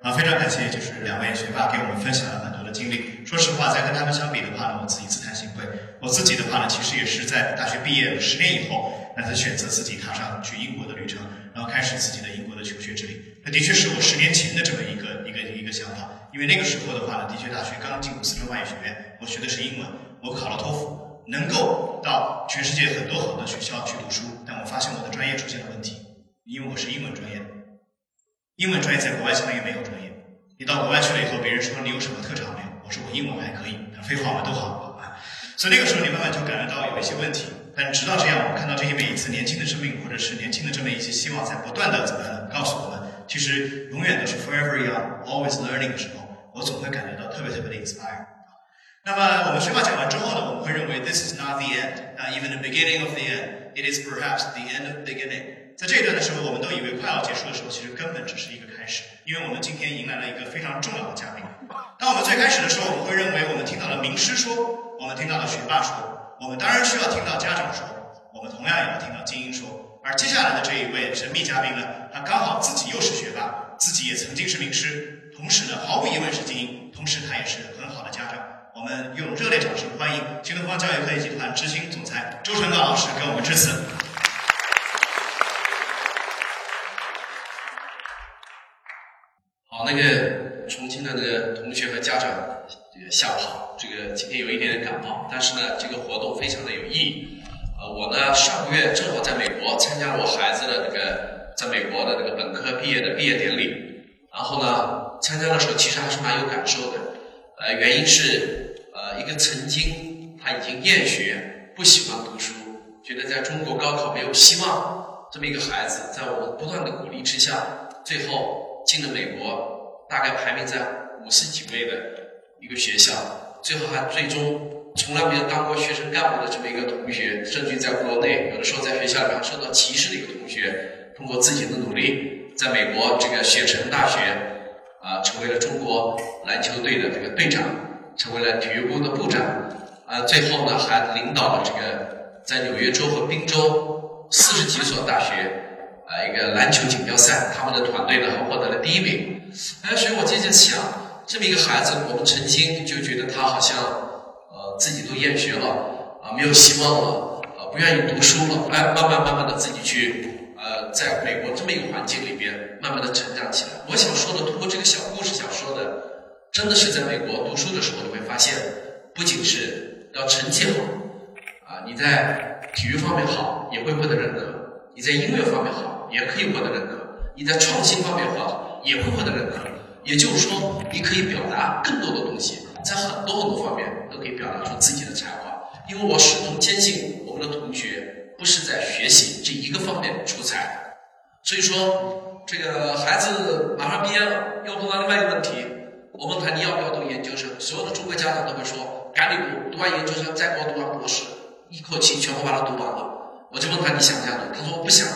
啊，非常感谢，就是两位学霸给我们分享了很多的经历。说实话，在跟他们相比的话呢，我自己自惭形秽。我自己的话呢，其实也是在大学毕业十年以后，那才选择自己踏上去英国的旅程，然后开始自己的英国的求学之旅。那的确是我十年前的这么一个一个一个想法，因为那个时候的话呢，的确大学刚进入四川外语学院，我学的是英文，我考了托福，能够到全世界很多好的学校去读书，但我发现我的专业出现了问题，因为我是英文专业，英文专业在国外相当于没有专业。你到国外去了以后，别人说你有什么特长没有？我说我英文还可以，废话嘛都好啊。所以那个时候你慢慢就感觉到有一些问题。但直到这样，我看到这些每一次年轻的生命，或者是年轻的这么一些希望，在不断的怎么样告诉我们，其实永远都是 forever young, always learning 的时候，我总会感觉到特别特别的 inspire。那么我们学霸讲完之后呢，我们会认为 this is not the end, not even the beginning of the end, it is perhaps the end of beginning。在这一段的时候，我们都以为快要结束的时候，其实根本只是一个开始，因为我们今天迎来了一个非常重要的嘉宾。当我们最开始的时候，我们会认为我们听到了名师说，我们听到了学霸说。我们当然需要听到家长说，我们同样也要听到精英说。而接下来的这一位神秘嘉宾呢，他刚好自己又是学霸，自己也曾经是名师，同时呢，毫无疑问是精英，同时他也是很好的家长。我们用热烈掌声欢迎新东方教育科技集团执行总裁周成刚老师给我们致辞。那个重庆的那个同学和家长，这个下午好。这个今天有一点点感冒，但是呢，这个活动非常的有意义。呃，我呢上个月正好在美国参加了我孩子的那个在美国的那个本科毕业的毕业典礼，然后呢，参加的时候其实还是蛮有感受的。呃，原因是呃，一个曾经他已经厌学、不喜欢读书，觉得在中国高考没有希望这么一个孩子，在我们不断的鼓励之下，最后进了美国，大概排名在五十几位的一个学校。最后还最终从来没有当过学生干部的这么一个同学，甚至在国内有的时候在学校里面受到歧视的一个同学，通过自己的努力，在美国这个雪城大学啊，成为了中国篮球队的这个队长，成为了体育部的部长，啊，最后呢还领导了这个在纽约州和宾州四十几所大学啊一个篮球锦标赛，他们的团队呢还获得了第一名。哎，所以我接着想。这么一个孩子，我们曾经就觉得他好像，呃，自己都厌学了，啊，没有希望了，啊，不愿意读书了，哎，慢慢慢慢的自己去，呃，在美国这么一个环境里边，慢慢的成长起来。我想说的，通过这个小故事想说的，真的是在美国读书的时候，你会发现，不仅是要成绩好，啊，你在体育方面好，也会获得认可；你在音乐方面好，也可以获得认可；你在创新方面好，也会获得认可。也就是说，你可以表达更多的东西，在很多很多方面都可以表达出自己的才华。因为我始终坚信，我们的同学不是在学习这一个方面出彩。所以说，这个孩子马上毕业了，又碰到另外一个问题。我问他你要不要读研究生？所有的中国家长都会说，赶紧读，读完研究生再给我读完博士，一口气全部把它读完了。我就问他你想不想读？他说不想。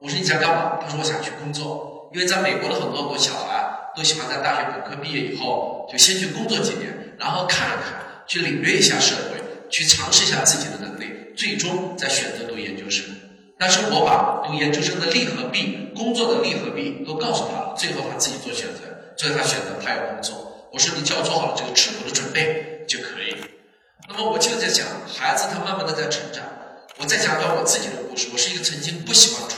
我说你想干嘛？他说我想去工作，因为在美国的很多很多小孩。都喜欢在大学本科毕业以后，就先去工作几年，然后看一看，去领略一下社会，去尝试一下自己的能力，最终再选择读研究生。但是我把读研究生的利和弊、工作的利和弊都告诉他了，最后他自己做选择，最后他选择他要工作。我说你只要做好了这个吃苦的准备就可以。那么我就在讲，孩子他慢慢的在成长。我再讲讲我自己的故事。我是一个曾经不喜欢出，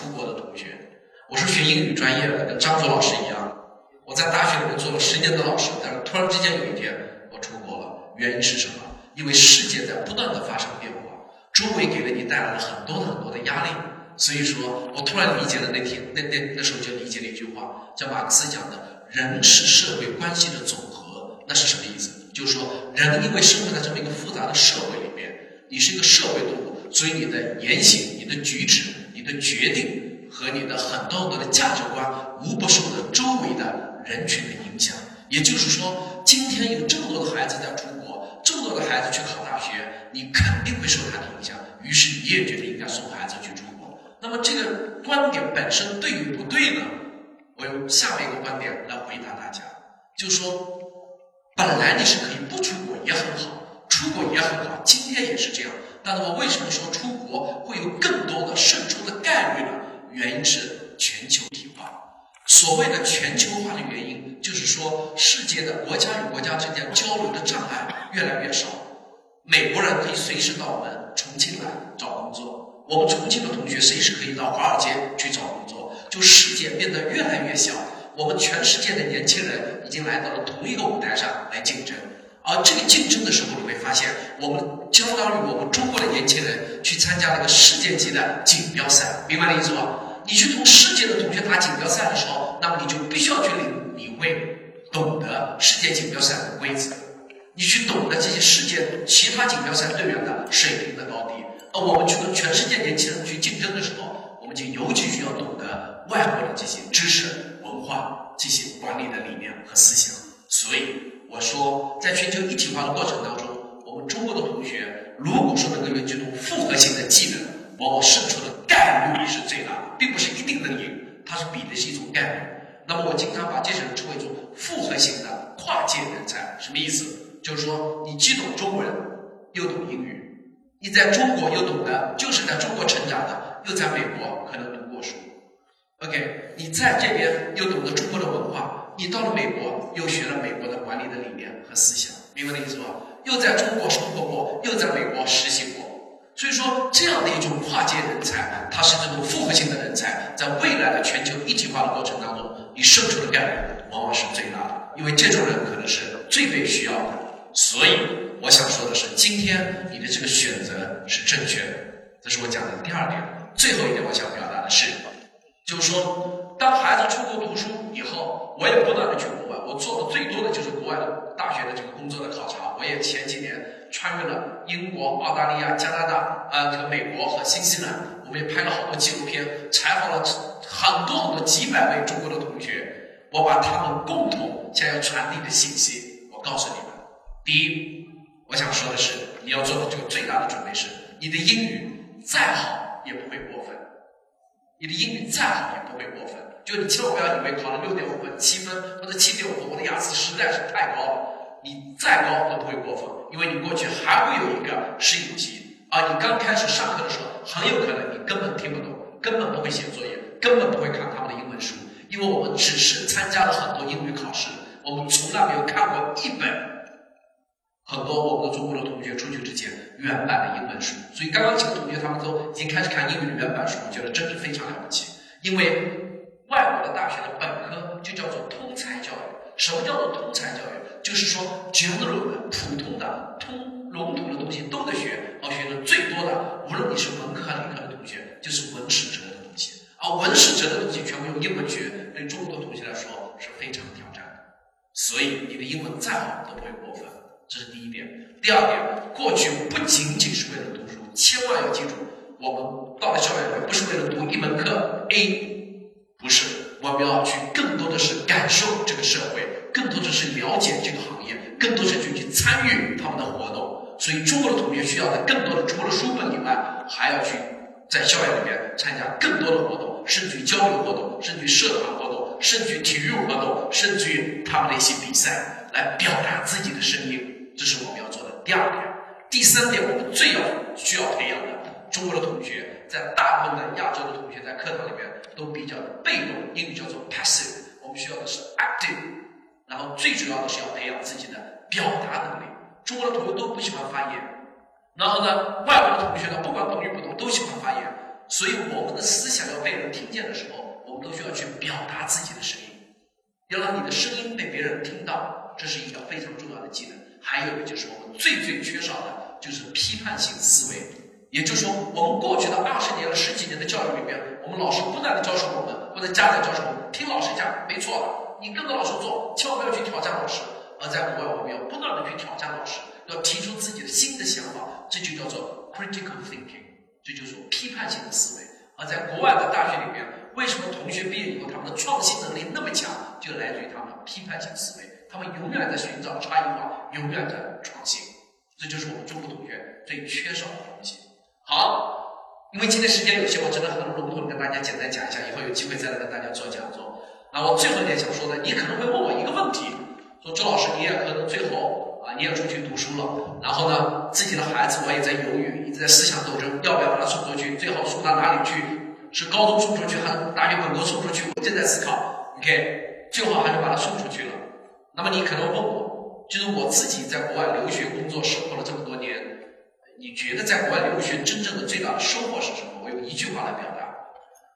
我是学英语专业的，跟张卓老师一样。我在大学里面做了十年的老师，但是突然之间有一天我出国了，原因是什么？因为世界在不断的发生变化，周围给了你带来了很多很多的压力，所以说我突然理解了那天那那那时候就理解了一句话，叫马克思讲的“人是社会关系的总和”，那是什么意思？就是说人因为生活在这么一个复杂的社会里面，你是一个社会动物，所以你的言行、你的举止、你的决定和你的很多很多的价值观，无不受着周围的。人群的影响，也就是说，今天有这么多的孩子在出国，这么多的孩子去考大学，你肯定会受他的影响。于是你也觉得应该送孩子去出国。那么这个观点本身对与不对呢？我用下面一个观点来回答大家，就说，本来你是可以不出国也很好，出国也很好，今天也是这样。但是我为什么说出国会有更多的胜出的概率呢？原因是全球化。所谓的全球化的原因，就是说世界的国家与国家之间交流的障碍越来越少。美国人可以随时到我们重庆来找工作，我们重庆的同学随时可以到华尔街去找工作。就世界变得越来越小，我们全世界的年轻人已经来到了同一个舞台上来竞争。而这个竞争的时候，你会发现，我们相当于我们中国的年轻人去参加那个世界级的锦标赛，明白的意思吧？你去同世界的同学打锦标赛的时候，那么你就必须要去领领会、懂得世界锦标赛的规则，你去懂得这些世界其他锦标赛队员的水平的高低。而我们去跟全世界年轻人去竞争的时候，我们就尤其需要懂得外国的这些知识、文化、这些管理的理念和思想。所以我说，在全球一体化的过程当中，我们中国的同学如果说能够有这种复合型的技能，往往胜出的概率是最大的，并不是一定能赢，它是比的是一种概率。那么我经常把这些人称为一种复合型的跨界人才，什么意思？就是说你既懂中文，又懂英语，你在中国又懂得，就是在中国成长的，又在美国可能读过书。OK，你在这边又懂得中国的文化，你到了美国又学了美国的管理的理念和思想，明白的意思吧？又在中国生活过，又在美国实习过，所以说这样的一种跨界人才，他是这种复合性的人才，在未来的全球一体化的过程当中，你胜出的概率往往是最大的，因为这种人可能是最被需要的。所以我想说的是，今天你的这个选择是正确的，这是我讲的第二点。最后一点，我想表达的是。就是说，当孩子出国读书以后，我也不断的去。我做的最多的就是国外的大学的这个工作的考察。我也前几年穿越了英国、澳大利亚、加拿大、呃和美国和新西兰，我们也拍了好多纪录片，采访了很多很多几百位中国的同学。我把他们共同想要传递的信息，我告诉你们：第一，我想说的是，你要做的这个最大的准备是，你的英语再好也不会过分。你的英语再好也不会过分，就你千万不要以为考了六点五分、七分或者七点五分，我的雅思实在是太高了。你再高都不会过分，因为你过去还会有一个适应期，啊你刚开始上课的时候，很有可能你根本听不懂，根本不会写作业，根本不会看他们的英文书，因为我们只是参加了很多英语考试，我们从来没有看过一本。很多我们的中国的同学出去之前原版的英文书，所以刚刚几个同学他们都已经开始看英语的原版书，我觉得真是非常了不起。因为什么叫做通才教育？就是说只要是普通的通笼统的东西都得学，而学的最多的，无论你是文科还是理科的同学，就是文史哲的东西。而文史哲的东西全部用英文学，对中国同学来说是非常挑战的。所以你的英文再好都不会过分。这是第一点。第二点，过去不仅仅是为了读书，千万要记住，我们到了校园里不是为了读一门课 A，不是，我们要去更多的是感受这个社会，更多的是了解这个行业，更多是去去参与他们的活动。所以，中国的同学需要的更多的，除了书本以外，还要去在校园里面参加更多的活动，甚至于交流活动，甚至于社团活动，甚至于体育活动，甚至于他们的一些比赛，来表达自己的声音。这是我们要做的第二点，第三点，我们最要需要培养的中国的同学，在大部分的亚洲的同学在课堂里面都比较被动，英语叫做 passive，我们需要的是 active，然后最主要的是要培养自己的表达能力。中国的同学都不喜欢发言，然后呢，外国的同学呢，不管懂与不懂都喜欢发言，所以我们的思想要被人听见的时候，我们都需要去表达自己的声音，要让你的声音被别人听到，这是一个非常重要的技能。还有一个就是我们最最缺少的，就是批判性思维。也就是说，我们过去的二十年了、十几年的教育里面，我们老师不断的教授我们，或者家长教授我们，听老师讲没错，你跟着老师做，千万不要去挑战老师。而在国外，我们要不断的去挑战老师，要提出自己的新的想法，这就叫做 critical thinking，这就是批判性的思维。而在国外的大学里面，为什么同学毕业以后他们的创新能力那么强，就来自于他们批判性思维。他们永远在寻找差异化，永远在创新，这就是我们中国同学最缺少的东西。好，因为今天时间有限，我只能很笼统的跟大家简单讲一下，以后有机会再来跟大家做讲座。那我最后一点想说的，你可能会问我一个问题，说周老师，你也可能最后啊，你也出去读书了，然后呢，自己的孩子我也在犹豫，一直在思想斗争，要不要把他送出去？最好送到哪里去？是高中送出去，还是大学本科送出去？我正在思考。OK，最好还是把他送出去了。那么你可能问我，就是我自己在国外留学、工作、生活了这么多年，你觉得在国外留学真正的最大的收获是什么？我用一句话来表达：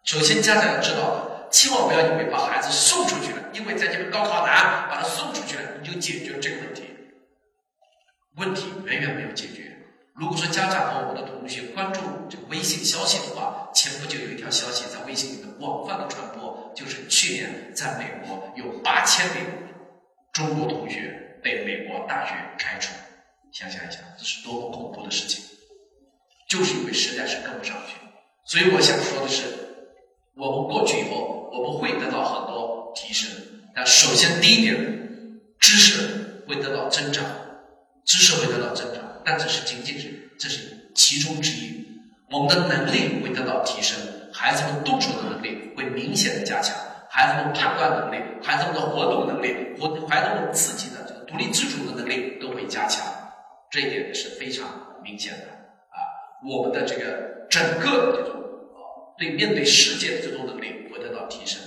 首先，家长要知道，千万不要以为把孩子送出去了，因为在这边高考难，把他送出去了，你就解决了这个问题。问题远远没有解决。如果说家长和我们的同学关注这个微信消息的话，前不久有一条消息在微信里面广泛的传播，就是去年在美国有八千名中国同学被美国大学开除。想想一下，这是多么恐怖的事情！就是因为实在是跟不上去。所以我想说的是，我们过去以后，我们会得到很多提升。但首先第一点，知识会得到增长。知识会得到增长，但这是仅仅是这是其中之一。我们的能力会得到提升，孩子们动手的能力会明显的加强，孩子们判断能力、孩子们的活动能力、活孩子们自己的这个独立自主的能力都会加强，这一点是非常明显的啊。我们的这个整个的这种啊，对面对世界的这种能力会得到提升。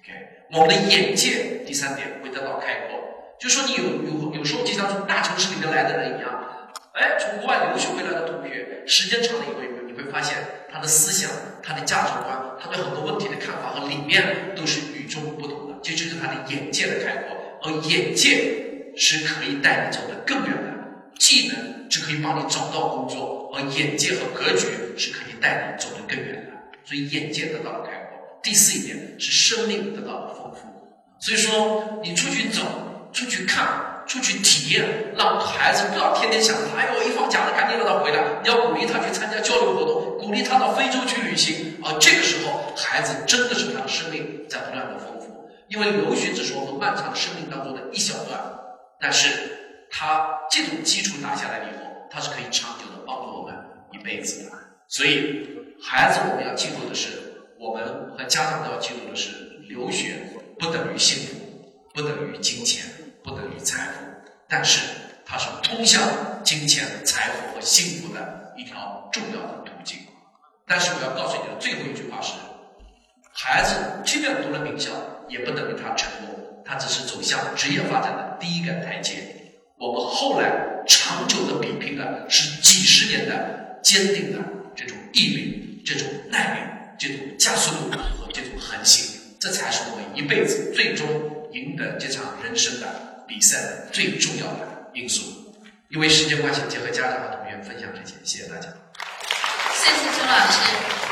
OK，我们的眼界第三点会得到开阔。就说你有有有时候就像从大城市里面来的人一样，哎，从国外留学回来的同学，时间长了以后，你会发现他的思想、他的价值观、他对很多问题的看法和理念都是与众不同的。这就是他的眼界的开阔，而眼界是可以带你走得更远的。技能是可以帮你找到工作，而眼界和格局是可以带你走得更远的。所以眼界得到了开阔。第四一点是生命得到了丰富。所以说你出去走。出去看，出去体验，让孩子不要天天想着，哎呦，一放假了赶紧让他回来。你要鼓励他去参加交流活动，鼓励他到非洲去旅行。而这个时候，孩子真的是他的生命在不断的丰富。因为留学只是我们漫长生命当中的一小段，但是他这种基础打下来以后，他是可以长久的帮助我们一辈子的。所以，孩子我们要记住的是，我们和家长都要记住的是，留学不等于幸福，不等于金钱。不等于财富，但是它是通向金钱、财富和幸福的一条重要的途径。但是我要告诉你的最后一句话是：孩子即便读了名校，也不等于他成功，他只是走向职业发展的第一个台阶。我们后来长久的比拼的是几十年的坚定的这种毅力、这种耐力、这种加速度和这种恒心，这才是我们一辈子最终赢得这场人生的。比赛最重要的因素，因为时间关系，结合家长和同学分享这些，谢谢大家。谢谢周老师。